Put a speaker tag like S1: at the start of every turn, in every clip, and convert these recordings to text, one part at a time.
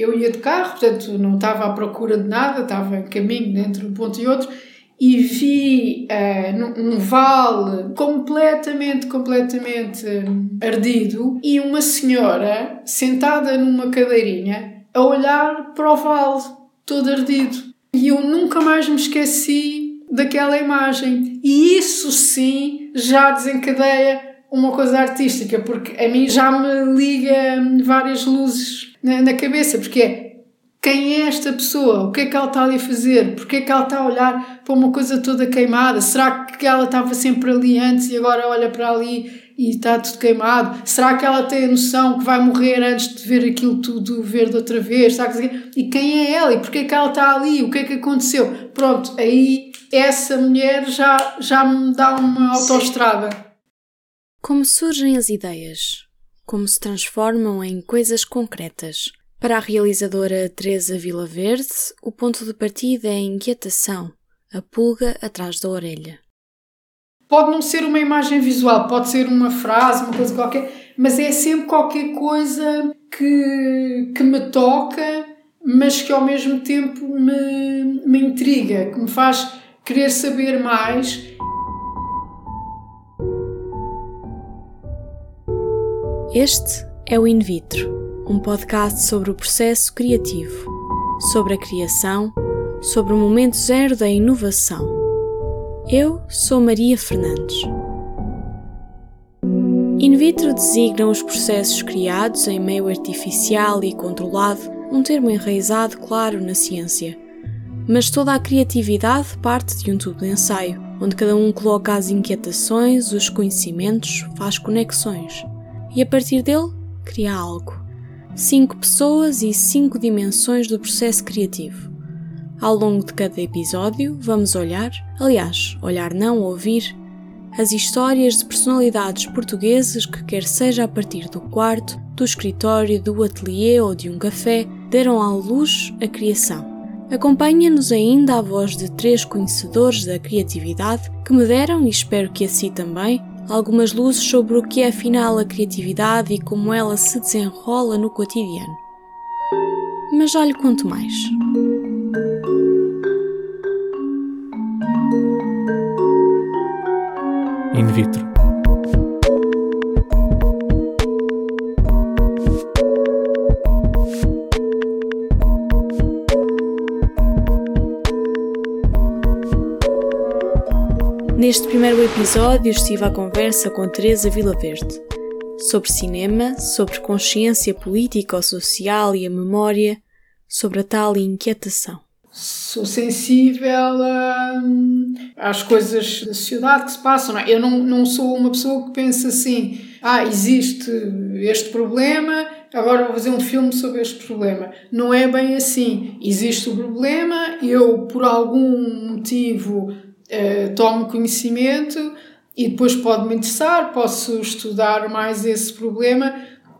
S1: Eu ia de carro, portanto não estava à procura de nada, estava em caminho entre um ponto e outro e vi uh, um vale completamente, completamente ardido e uma senhora sentada numa cadeirinha a olhar para o vale todo ardido. E eu nunca mais me esqueci daquela imagem. E isso sim já desencadeia uma coisa artística, porque a mim já me liga várias luzes na, na cabeça, porque é quem é esta pessoa? O que é que ela está ali a fazer? Porquê é que ela está a olhar para uma coisa toda queimada? Será que ela estava sempre ali antes e agora olha para ali e está tudo queimado? Será que ela tem a noção que vai morrer antes de ver aquilo tudo verde outra vez? E quem é ela? E porquê é que ela está ali? O que é que aconteceu? Pronto, aí essa mulher já, já me dá uma autoestrada.
S2: Como surgem as ideias? Como se transformam em coisas concretas? Para a realizadora Teresa Vilaverde, o ponto de partida é a inquietação, a pulga atrás da orelha.
S1: Pode não ser uma imagem visual, pode ser uma frase, uma coisa qualquer, mas é sempre qualquer coisa que, que me toca, mas que ao mesmo tempo me, me intriga, que me faz querer saber mais.
S2: Este é o In Vitro um podcast sobre o processo criativo, sobre a criação, sobre o momento zero da inovação. Eu sou Maria Fernandes. In vitro designam os processos criados em meio artificial e controlado, um termo enraizado, claro, na ciência. Mas toda a criatividade parte de um tubo de ensaio, onde cada um coloca as inquietações, os conhecimentos, faz conexões e a partir dele cria algo cinco pessoas e cinco dimensões do processo criativo. Ao longo de cada episódio, vamos olhar, aliás, olhar não ouvir, as histórias de personalidades portuguesas que, quer seja a partir do quarto, do escritório, do ateliê ou de um café, deram à luz a criação. Acompanha-nos ainda a voz de três conhecedores da criatividade que me deram, e espero que assim também, algumas luzes sobre o que é afinal a criatividade e como ela se desenrola no cotidiano. Mas já lhe conto mais.
S3: In vitro.
S2: Neste primeiro episódio estive à conversa com Teresa Vilaverde sobre cinema, sobre consciência política ou social e a memória, sobre a tal inquietação.
S1: Sou sensível hum, às coisas da sociedade que se passam. Não é? Eu não, não sou uma pessoa que pensa assim: ah, existe este problema, agora vou fazer um filme sobre este problema. Não é bem assim. Existe o problema, eu, por algum motivo, uh, tomo conhecimento e depois pode me interessar, posso estudar mais esse problema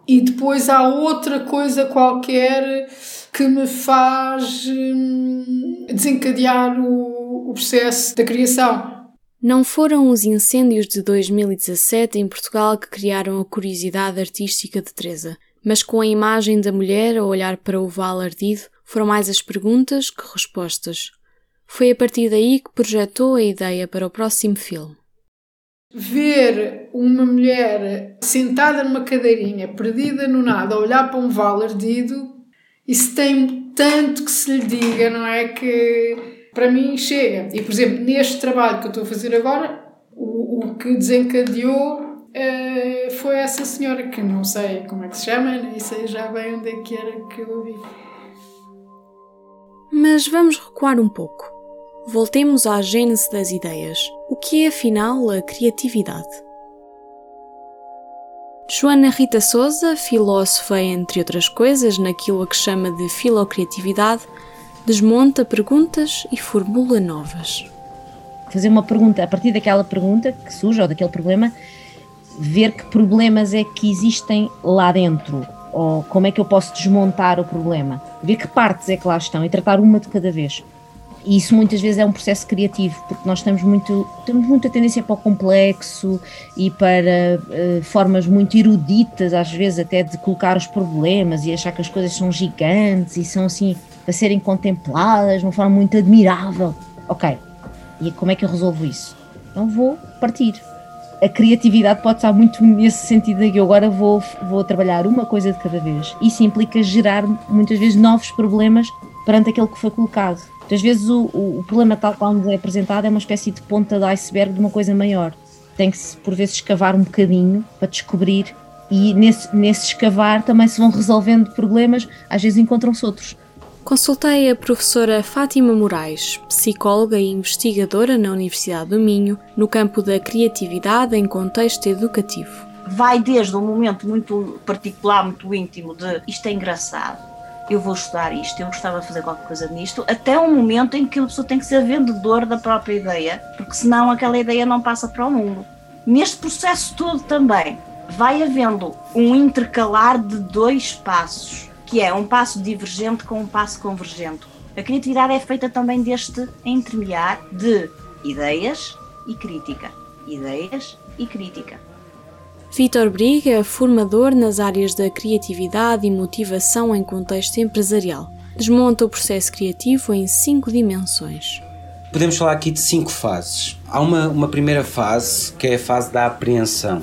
S1: e depois há outra coisa qualquer que me faz hum, desencadear o, o processo da criação.
S2: Não foram os incêndios de 2017 em Portugal que criaram a curiosidade artística de Teresa, mas com a imagem da mulher a olhar para o vale ardido, foram mais as perguntas que respostas. Foi a partir daí que projetou a ideia para o próximo filme.
S1: Ver uma mulher sentada numa cadeirinha, perdida no nada, a olhar para um vale ardido, isso tem tanto que se lhe diga, não é? Que para mim chega. E, por exemplo, neste trabalho que eu estou a fazer agora, o, o que desencadeou uh, foi essa senhora, que não sei como é que se chama, nem sei já bem onde é que era que eu vi.
S2: Mas vamos recuar um pouco. Voltemos à gênese das ideias. O que é afinal a criatividade? Joana Rita Souza, filósofa entre outras coisas naquilo a que chama de filocriatividade, desmonta perguntas e formula novas.
S4: Fazer uma pergunta, a partir daquela pergunta que surge ou daquele problema, ver que problemas é que existem lá dentro, ou como é que eu posso desmontar o problema, ver que partes é que lá estão e tratar uma de cada vez. E isso muitas vezes é um processo criativo, porque nós temos, muito, temos muita tendência para o complexo e para uh, formas muito eruditas, às vezes até de colocar os problemas e achar que as coisas são gigantes e são assim para serem contempladas de uma forma muito admirável. Ok, e como é que eu resolvo isso? Então vou partir. A criatividade pode estar muito nesse sentido de que eu agora vou, vou trabalhar uma coisa de cada vez. Isso implica gerar muitas vezes novos problemas perante aquele que foi colocado. Muitas vezes o, o, o problema tal qual nos é apresentado é uma espécie de ponta de iceberg de uma coisa maior. Tem que por vezes escavar um bocadinho para descobrir e nesse, nesse escavar também se vão resolvendo problemas, às vezes encontram-se outros.
S2: Consultei a professora Fátima Moraes, psicóloga e investigadora na Universidade do Minho, no campo da criatividade em contexto educativo.
S3: Vai desde um momento muito particular, muito íntimo, de isto é engraçado, eu vou estudar isto, eu gostava de fazer qualquer coisa nisto, até um momento em que a pessoa tem que ser vendedor da própria ideia, porque senão aquela ideia não passa para o mundo. Neste processo todo também vai havendo um intercalar de dois passos que é um passo divergente com um passo convergente. A criatividade é feita também deste entremear de ideias e crítica. Ideias e crítica.
S2: Vítor Briga, formador nas áreas da criatividade e motivação em contexto empresarial, desmonta o processo criativo em cinco dimensões.
S5: Podemos falar aqui de cinco fases. Há uma, uma primeira fase que é a fase da apreensão.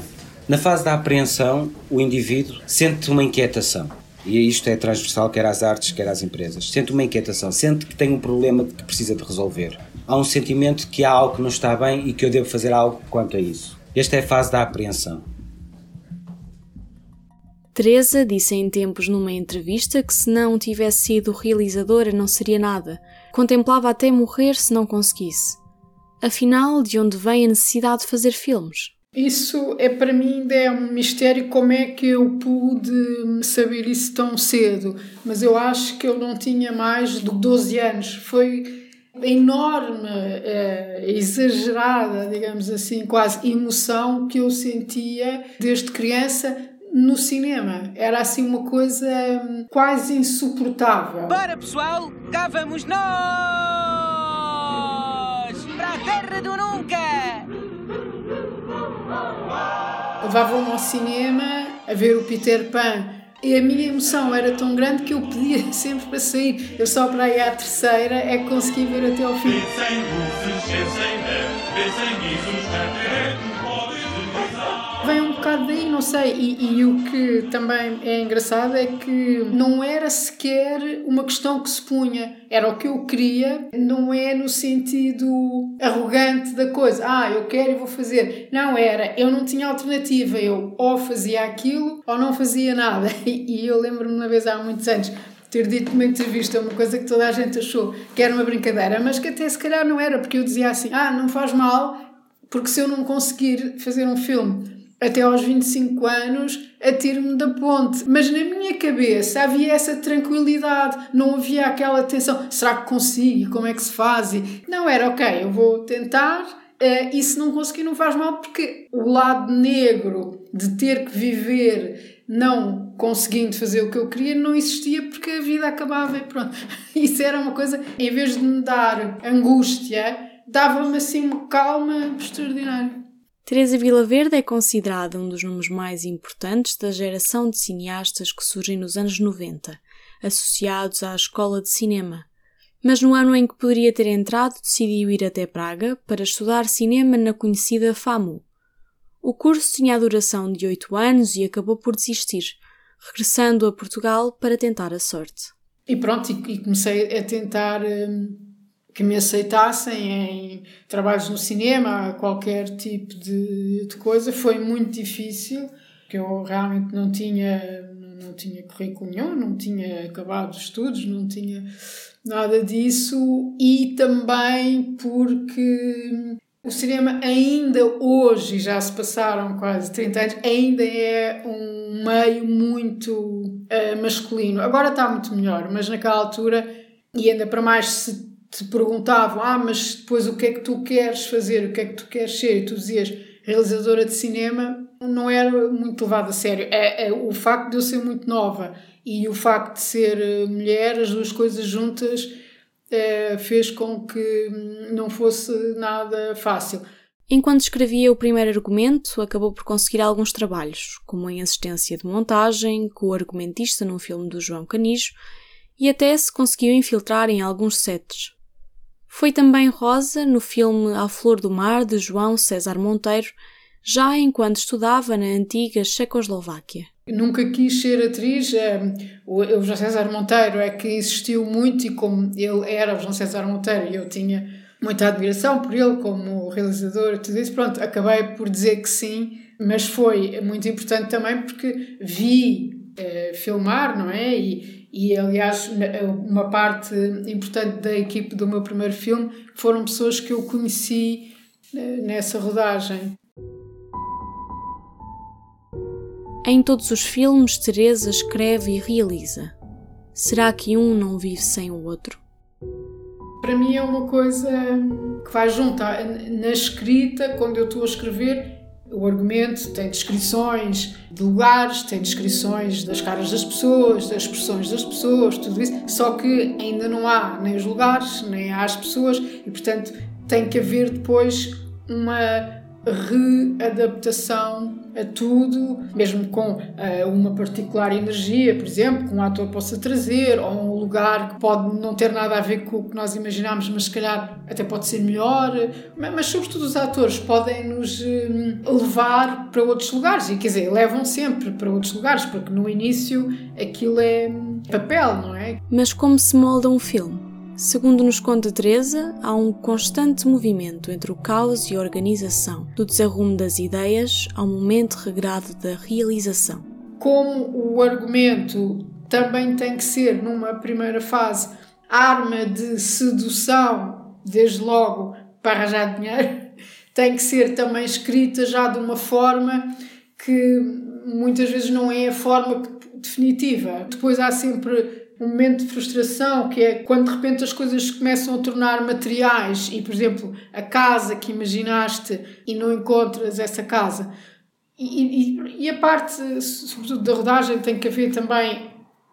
S5: Na fase da apreensão, o indivíduo sente uma inquietação e isto é transversal quer às artes, quer às empresas. Sente uma inquietação, sente que tem um problema que precisa de resolver. Há um sentimento que há algo que não está bem e que eu devo fazer algo quanto a isso. Esta é a fase da apreensão.
S2: Teresa disse em tempos numa entrevista que se não tivesse sido realizadora não seria nada. Contemplava até morrer se não conseguisse. Afinal, de onde vem a necessidade de fazer filmes?
S1: Isso é para mim ainda é um mistério como é que eu pude saber isso tão cedo, mas eu acho que eu não tinha mais de 12 anos. Foi enorme, é, exagerada, digamos assim, quase emoção que eu sentia desde criança no cinema. Era assim uma coisa hum, quase insuportável.
S6: Para pessoal, cá vamos nós! Para a terra do nunca!
S1: Levavam-me ao cinema a ver o Peter Pan e a minha emoção era tão grande que eu pedia sempre para sair. Eu só para ir à terceira é que consegui ver até ao fim. Bocado daí, não sei. E, e, o que também é engraçado é que não era sequer uma questão que se punha. Era o que eu queria, não é no sentido arrogante da coisa. Ah, eu quero e vou fazer. Não era. Eu não tinha alternativa. Eu ou fazia aquilo ou não fazia nada. E, e eu lembro-me uma vez há muitos anos ter dito numa entrevista uma coisa que toda a gente achou que era uma brincadeira, mas que até se calhar não era, porque eu dizia assim: ah, não faz mal, porque se eu não conseguir fazer um filme até aos 25 anos, atiro-me da ponte. Mas na minha cabeça havia essa tranquilidade, não havia aquela tensão: será que consigo? Como é que se faz? Não, era ok, eu vou tentar. Uh, e se não conseguir, não faz mal, porque o lado negro de ter que viver não conseguindo fazer o que eu queria não existia porque a vida acabava e pronto. Isso era uma coisa, em vez de me dar angústia, dava-me assim uma calma extraordinária.
S2: Teresa Vilaverde é considerada um dos nomes mais importantes da geração de cineastas que surgem nos anos 90, associados à Escola de Cinema. Mas no ano em que poderia ter entrado, decidiu ir até Praga para estudar cinema na conhecida FAMU. O curso tinha a duração de oito anos e acabou por desistir, regressando a Portugal para tentar a sorte.
S1: E pronto, e comecei a tentar hum, que me aceitassem em trabalhos no cinema, qualquer tipo de, de coisa. Foi muito difícil, porque eu realmente não tinha, não tinha currículo nenhum, não tinha acabado os estudos, não tinha nada disso. E também porque o cinema ainda hoje, já se passaram quase 30 anos, ainda é um meio muito uh, masculino. Agora está muito melhor, mas naquela altura, e ainda para mais se te perguntavam, ah, mas depois o que é que tu queres fazer, o que é que tu queres ser, e tu dizias realizadora de cinema, não era muito levado a sério. É, é, o facto de eu ser muito nova e o facto de ser eh, mulher, as duas coisas juntas, eh, fez com que hum, não fosse nada fácil.
S2: Enquanto escrevia o primeiro argumento, acabou por conseguir alguns trabalhos, como em assistência de montagem, co-argumentista num filme do João Canijo, e até se conseguiu infiltrar em alguns sets. Foi também Rosa no filme A Flor do Mar de João César Monteiro, já enquanto estudava na antiga Checoslováquia.
S1: Nunca quis ser atriz. eh, O João César Monteiro é que insistiu muito e como ele era o João César Monteiro e eu tinha muita admiração por ele como realizador tudo isso, pronto, acabei por dizer que sim, mas foi muito importante também porque vi eh, filmar, não é? E, e aliás, uma parte importante da equipe do meu primeiro filme foram pessoas que eu conheci eh, nessa rodagem.
S2: Em todos os filmes, Teresa escreve e realiza. Será que um não vive sem o outro?
S1: Para mim é uma coisa que vai junto. À- Na escrita, quando eu estou a escrever, o argumento tem descrições de lugares, tem descrições das caras das pessoas, das expressões das pessoas, tudo isso. Só que ainda não há nem os lugares, nem há as pessoas e, portanto, tem que haver depois uma readaptação a tudo, mesmo com eh, uma particular energia, por exemplo, que um ator possa trazer, ou um lugar que pode não ter nada a ver com o que nós imaginamos, mas se calhar até pode ser melhor. Mas, mas sobretudo, os atores podem nos eh, levar para outros lugares, e quer dizer, levam sempre para outros lugares, porque no início aquilo é papel, não é?
S2: Mas como se molda um filme? Segundo nos conta Teresa, há um constante movimento entre o caos e a organização, do desarrumo das ideias ao momento regrado da realização.
S1: como o argumento também tem que ser, numa primeira fase, arma de sedução, desde logo para arranjar dinheiro, tem que ser também escrita já de uma forma que muitas vezes não é a forma definitiva. Depois há sempre um momento de frustração que é quando de repente as coisas começam a tornar materiais. E, por exemplo, a casa que imaginaste e não encontras essa casa. E, e, e a parte, sobretudo, da rodagem tem que haver também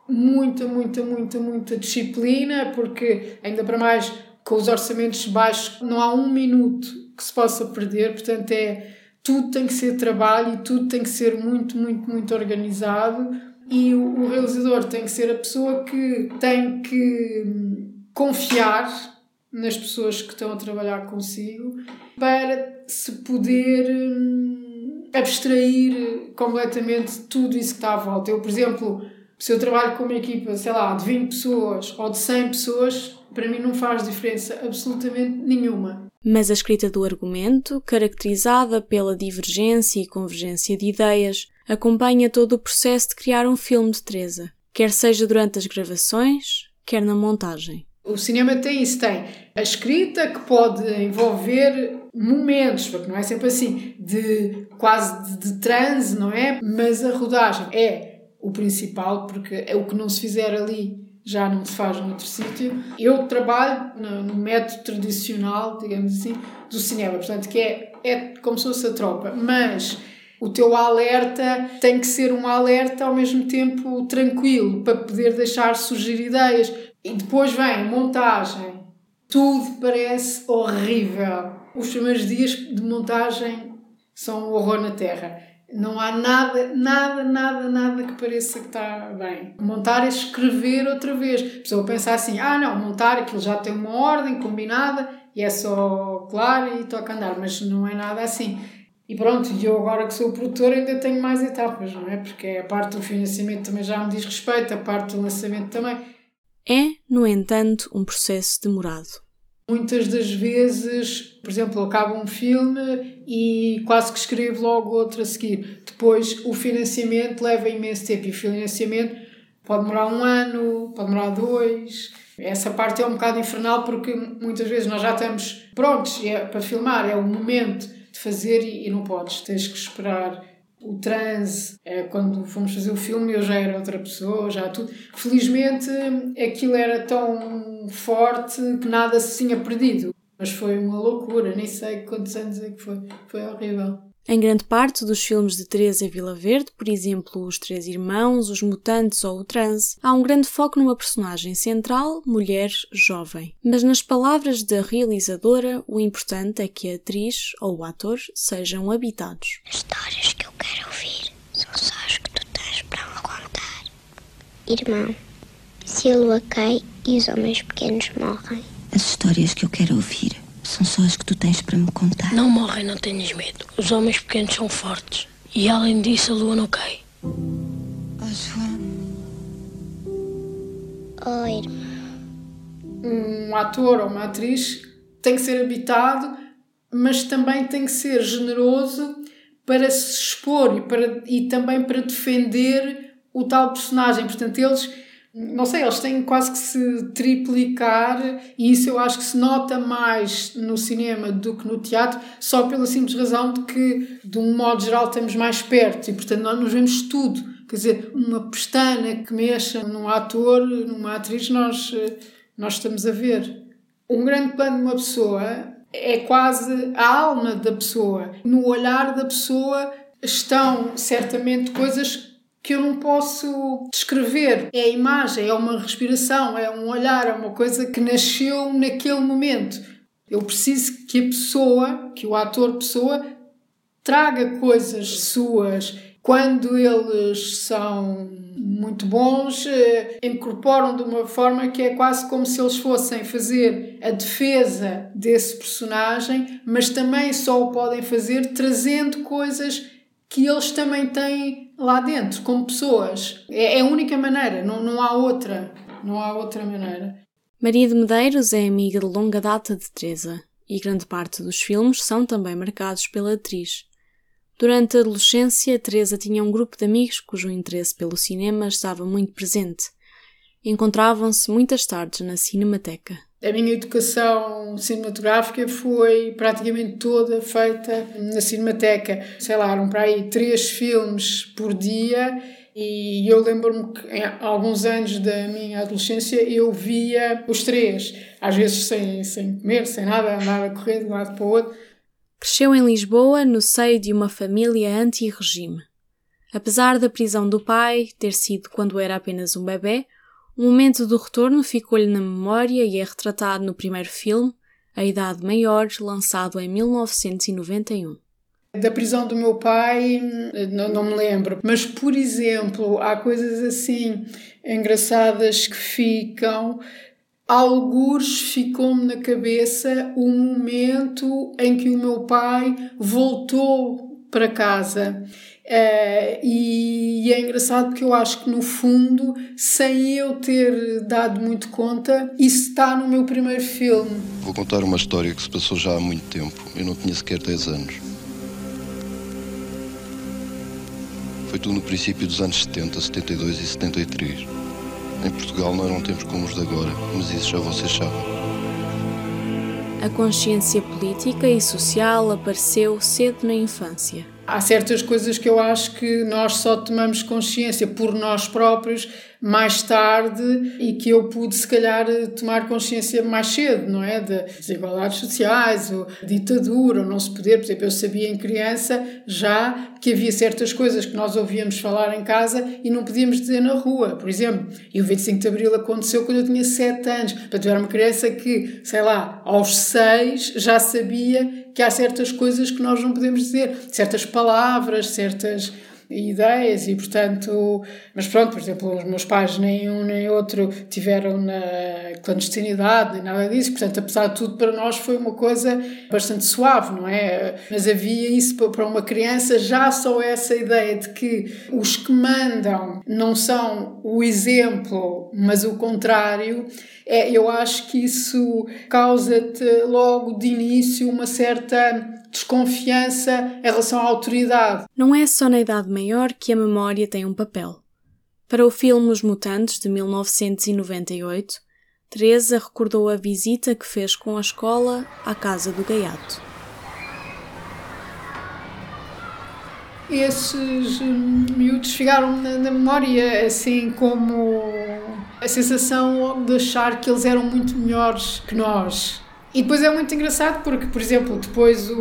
S1: muita, muita, muita, muita disciplina, porque ainda para mais com os orçamentos baixos não há um minuto que se possa perder, portanto é tudo tem que ser trabalho e tudo tem que ser muito, muito, muito organizado e o, o realizador tem que ser a pessoa que tem que hum, confiar nas pessoas que estão a trabalhar consigo para se poder hum, abstrair completamente tudo isso que está à volta. Eu, por exemplo, se eu trabalho com uma equipa, sei lá, de 20 pessoas ou de 100 pessoas, para mim não faz diferença absolutamente nenhuma.
S2: Mas a escrita do argumento, caracterizada pela divergência e convergência de ideias, acompanha todo o processo de criar um filme de Teresa, quer seja durante as gravações, quer na montagem.
S1: O cinema tem isso, tem a escrita que pode envolver momentos, porque não é sempre assim, de quase de, de transe, não é? Mas a rodagem é o principal, porque é o que não se fizer ali já não se faz noutro sítio. Eu trabalho no, no método tradicional, digamos assim, do cinema, portanto, que é, é como se fosse a tropa, mas o teu alerta tem que ser um alerta ao mesmo tempo tranquilo, para poder deixar surgir ideias. E depois vem montagem. Tudo parece horrível. Os primeiros dias de montagem são um horror na Terra. Não há nada, nada, nada, nada que pareça que está bem. Montar é escrever outra vez. A pessoa pensa assim: ah, não, montar aquilo já tem uma ordem combinada e é só claro e toca andar, mas não é nada assim. E pronto, e eu agora que sou produtor ainda tenho mais etapas, não é? Porque a parte do financiamento também já me diz respeito, a parte do lançamento também.
S2: É, no entanto, um processo demorado.
S1: Muitas das vezes, por exemplo, eu acabo um filme e quase que escrevo logo outro a seguir. Depois o financiamento leva imenso tempo e o financiamento pode demorar um ano, pode demorar dois. Essa parte é um bocado infernal porque muitas vezes nós já estamos prontos é para filmar, é o momento de fazer e, e não podes, tens que esperar o transe, é, quando fomos fazer o filme eu já era outra pessoa, já tudo. Felizmente aquilo era tão forte que nada se tinha perdido. Mas foi uma loucura, nem sei quantos anos é que foi. Foi horrível.
S2: Em grande parte dos filmes de Teresa Vila Verde, por exemplo, Os Três Irmãos, Os Mutantes ou O Transe, há um grande foco numa personagem central, mulher jovem. Mas nas palavras da realizadora, o importante é que a atriz ou o ator sejam habitados.
S7: As histórias que eu quero ouvir são só as que tu tens para me contar. Irmão, se a lua cai e os homens pequenos morrem.
S8: As histórias que eu quero ouvir são só as que tu tens para me contar.
S9: Não morrem, não tenhas medo. Os homens pequenos são fortes. E além disso, a lua não cai.
S7: Oh, irmão.
S1: Um ator ou uma atriz tem que ser habitado, mas também tem que ser generoso para se expor e, para, e também para defender o tal personagem. Portanto, eles não sei, eles têm quase que se triplicar e isso eu acho que se nota mais no cinema do que no teatro, só pela simples razão de que, de um modo geral, estamos mais perto e, portanto, nós nos vemos tudo. Quer dizer, uma pestana que mexa num ator, numa atriz, nós, nós estamos a ver. Um grande plano de uma pessoa é quase a alma da pessoa. No olhar da pessoa estão certamente coisas que eu não posso descrever. É a imagem, é uma respiração, é um olhar, é uma coisa que nasceu naquele momento. Eu preciso que a pessoa, que o ator pessoa, traga coisas suas. Quando eles são muito bons, eh, incorporam de uma forma que é quase como se eles fossem fazer a defesa desse personagem, mas também só o podem fazer trazendo coisas que eles também têm lá dentro, como pessoas. É, é a única maneira, não, não há outra. Não há outra maneira.
S2: Maria de Medeiros é amiga de longa data de Teresa e grande parte dos filmes são também marcados pela atriz. Durante a adolescência, Teresa tinha um grupo de amigos cujo interesse pelo cinema estava muito presente. Encontravam-se muitas tardes na Cinemateca.
S1: A minha educação cinematográfica foi praticamente toda feita na Cinemateca. Sei lá, eram para aí três filmes por dia e eu lembro-me que em alguns anos da minha adolescência eu via os três, às vezes sem, sem comer, sem nada, andava a correr de um lado para o outro.
S2: Cresceu em Lisboa no seio de uma família anti-regime. Apesar da prisão do pai ter sido quando era apenas um bebê, o momento do retorno ficou-lhe na memória e é retratado no primeiro filme, A Idade Maior, lançado em 1991.
S1: Da prisão do meu pai, não, não me lembro, mas por exemplo, há coisas assim engraçadas que ficam. Alguns ficou-me na cabeça o momento em que o meu pai voltou para casa. Uh, e, e, é engraçado porque eu acho que no fundo, sem eu ter dado muito conta, isso está no meu primeiro filme.
S10: Vou contar uma história que se passou já há muito tempo. Eu não tinha sequer 10 anos. Foi tudo no princípio dos anos 70, 72 e 73. Em Portugal não eram tempos como os de agora, mas isso já vocês sabem.
S2: A consciência política e social apareceu cedo na infância
S1: há certas coisas que eu acho que nós só tomamos consciência por nós próprios mais tarde e que eu pude, se calhar, tomar consciência mais cedo, não é? De desigualdades sociais, ou ditadura, ou não se poder. Por exemplo, eu sabia em criança já que havia certas coisas que nós ouvíamos falar em casa e não podíamos dizer na rua. Por exemplo, e o 25 de Abril aconteceu quando eu tinha 7 anos. Portanto, eu era uma criança que, sei lá, aos 6 já sabia que há certas coisas que nós não podemos dizer, certas palavras, certas ideias e portanto mas pronto por exemplo os meus pais nem um nem outro tiveram na clandestinidade nem nada disso portanto apesar de tudo para nós foi uma coisa bastante suave não é? Mas havia isso para uma criança já só essa ideia de que os que mandam não são o exemplo mas o contrário é, eu acho que isso causa-te logo de início uma certa desconfiança em relação à autoridade.
S2: Não é só na idade maior que a memória tem um papel. Para o filme Os Mutantes, de 1998, Teresa recordou a visita que fez com a escola à casa do gaiato.
S1: Esses hum, miúdos ficaram na, na memória, assim como a sensação de achar que eles eram muito melhores que nós e depois é muito engraçado porque, por exemplo, depois o,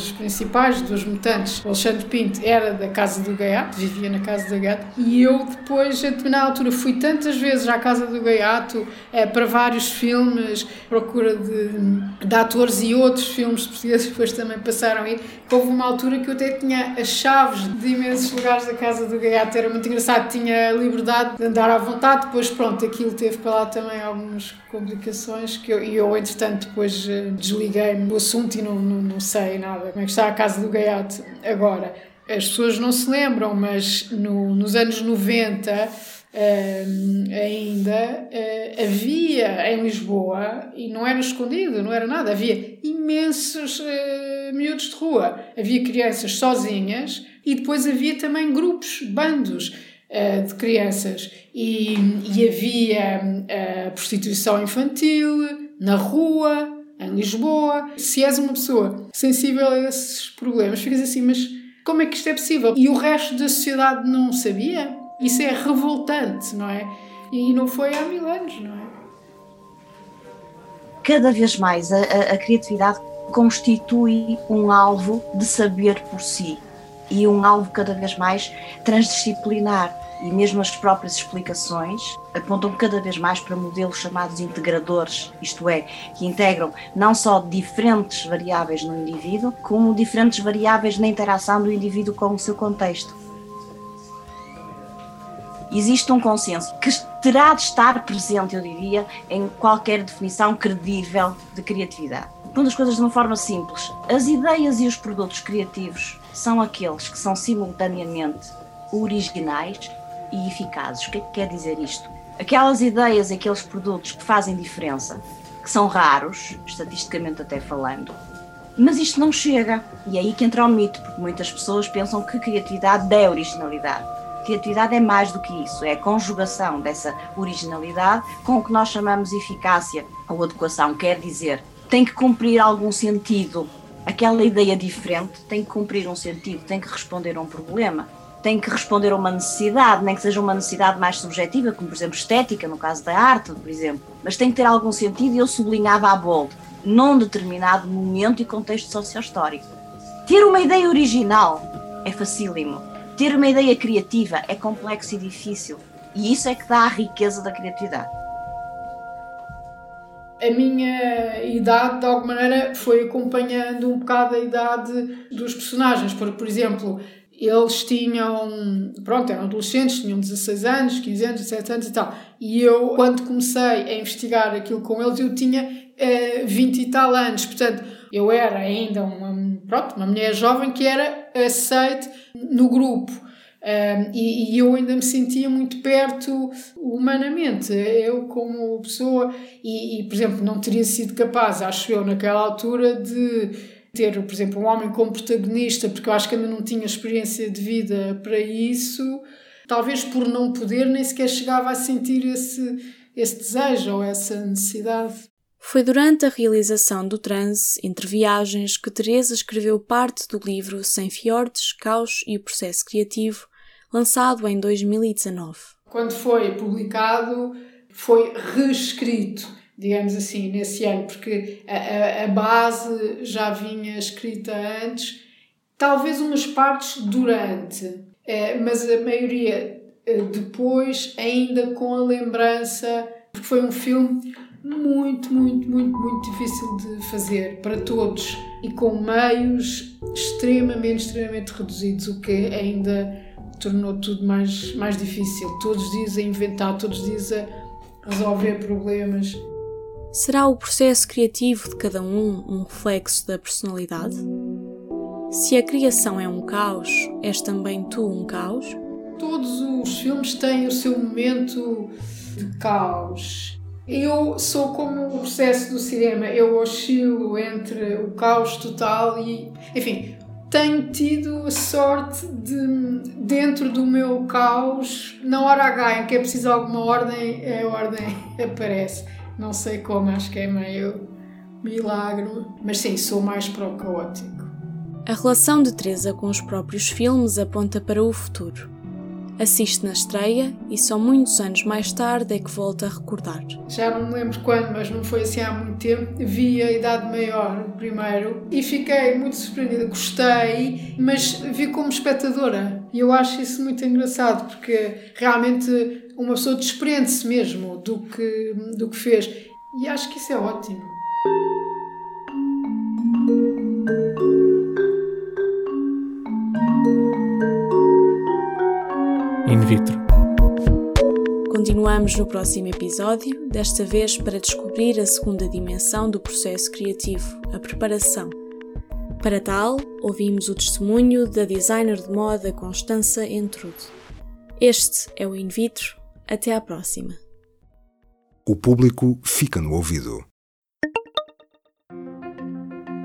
S1: dos principais, dos mutantes, o Alexandre Pinto, era da Casa do Gaiato, vivia na Casa do Gaiato, e eu depois, a determinada altura, fui tantas vezes à Casa do Gaiato é, para vários filmes, procura de, de atores e outros filmes portugueses depois também passaram aí. Houve uma altura que eu até tinha as chaves de imensos lugares da Casa do Gaiato, era muito engraçado, tinha liberdade de andar à vontade, depois pronto, aquilo teve para lá também algumas complicações que eu, e eu entretanto depois eh, desliguei-me do assunto e não, não, não sei nada como é que está a Casa do Gaiato agora. As pessoas não se lembram, mas no, nos anos 90 Uh, ainda uh, havia em Lisboa, e não era escondido, não era nada, havia imensos uh, miúdos de rua. Havia crianças sozinhas e depois havia também grupos, bandos de crianças. E, e havia prostituição infantil na rua, em Lisboa. Se és uma pessoa sensível a esses problemas, ficas assim, mas como é que isto é possível? E o resto da sociedade não sabia? Isso é revoltante, não é? E não foi há mil anos, não é?
S3: Cada vez mais a, a, criatividade constitui um alvo de saber por si e um alvo cada vez mais transdisciplinar e mesmo as próprias explicações apontam cada vez mais para modelos chamados integradores, isto é, que integram não só diferentes variáveis no indivíduo, como diferentes variáveis na interação do indivíduo com o seu contexto existe um consenso que terá de estar presente, eu diria, em qualquer definição credível de criatividade. Pondo as coisas de uma forma simples, as ideias e os produtos criativos são aqueles que são simultaneamente originais e eficazes. O que é que quer dizer isto? Aquelas ideias aqueles produtos que fazem diferença, que são raros, estatisticamente até falando, mas isto não chega. E é aí que entra o mito, porque muitas pessoas pensam que criatividade é originalidade. Criatividade é mais do que isso, é a conjugação dessa originalidade com o que nós chamamos eficácia ou adequação, quer dizer, tem que cumprir algum sentido. Aquela ideia diferente tem que cumprir um sentido, tem que responder a um problema, tem que responder a uma necessidade, nem que seja uma necessidade mais subjetiva, como por exemplo estética, no caso da arte, por exemplo, mas tem que ter algum sentido e eu sublinhava a bold, num determinado momento e contexto socio-histórico. Ter uma ideia original é facílimo ter uma ideia criativa é complexo e difícil. E isso é que dá a riqueza da criatividade.
S1: A minha idade, de alguma maneira, foi acompanhando um bocado a idade dos personagens. Porque, por exemplo, eles tinham, pronto, eram adolescentes, tinham 16 anos, 15 anos, 17 anos e tal. E eu, quando comecei a investigar aquilo com eles, eu tinha uh, 20 e tal anos. Portanto, eu era ainda uma, pronto, uma mulher jovem que era aceite no grupo. Um, e, e, eu ainda me sentia muito perto humanamente, eu como pessoa, e, e, por exemplo, não teria sido capaz, acho eu, naquela altura, de ter, por exemplo, um homem como protagonista, porque eu acho que ainda não tinha experiência de vida para isso, talvez por não poder, nem sequer chegava a sentir esse, esse desejo ou essa necessidade.
S2: Foi durante a realização do transe entre viagens que Teresa escreveu parte do livro Sem Fiordes, Caos e o Processo Criativo, lançado em 2019.
S1: Quando foi publicado, foi reescrito, digamos assim, nesse ano, porque a, a, base já vinha escrita antes, talvez umas partes durante, é, mas a maioria eh, depois, ainda com a lembrança, porque foi um filme muito, muito, muito, muito difícil de fazer para todos e com meios extremamente, extremamente reduzidos, o que ainda tornou tudo mais, mais difícil. Todos os dias a inventar, todos os dias a resolver problemas.
S2: Será o processo criativo de cada um um reflexo da personalidade? Se a criação é um caos, és também tu um caos?
S1: Todos os filmes têm o seu momento de caos eu sou como o processo do cinema, eu oscilo entre o caos total e. Enfim, tenho tido a sorte de, dentro do meu caos, na hora H em que é preciso alguma ordem, a ordem aparece. Não sei como, acho que é meio milagre, mas sim, sou mais para o caótico.
S2: A relação de Teresa com os próprios filmes aponta para o futuro. Assiste na estreia e só muitos anos mais tarde é que volta a recordar.
S1: Já não me lembro quando, mas não foi assim há muito tempo. Vi a Idade Maior primeiro e fiquei muito surpreendida. Gostei, mas vi como espectadora. E eu acho isso muito engraçado porque realmente uma pessoa desprende-se mesmo do que, do que fez. E acho que isso é ótimo.
S11: In vitro.
S2: Continuamos no próximo episódio, desta vez para descobrir a segunda dimensão do processo criativo, a preparação. Para tal, ouvimos o testemunho da designer de moda Constança Entrude. Este é o In Vitro. Até à próxima.
S12: O público fica no ouvido.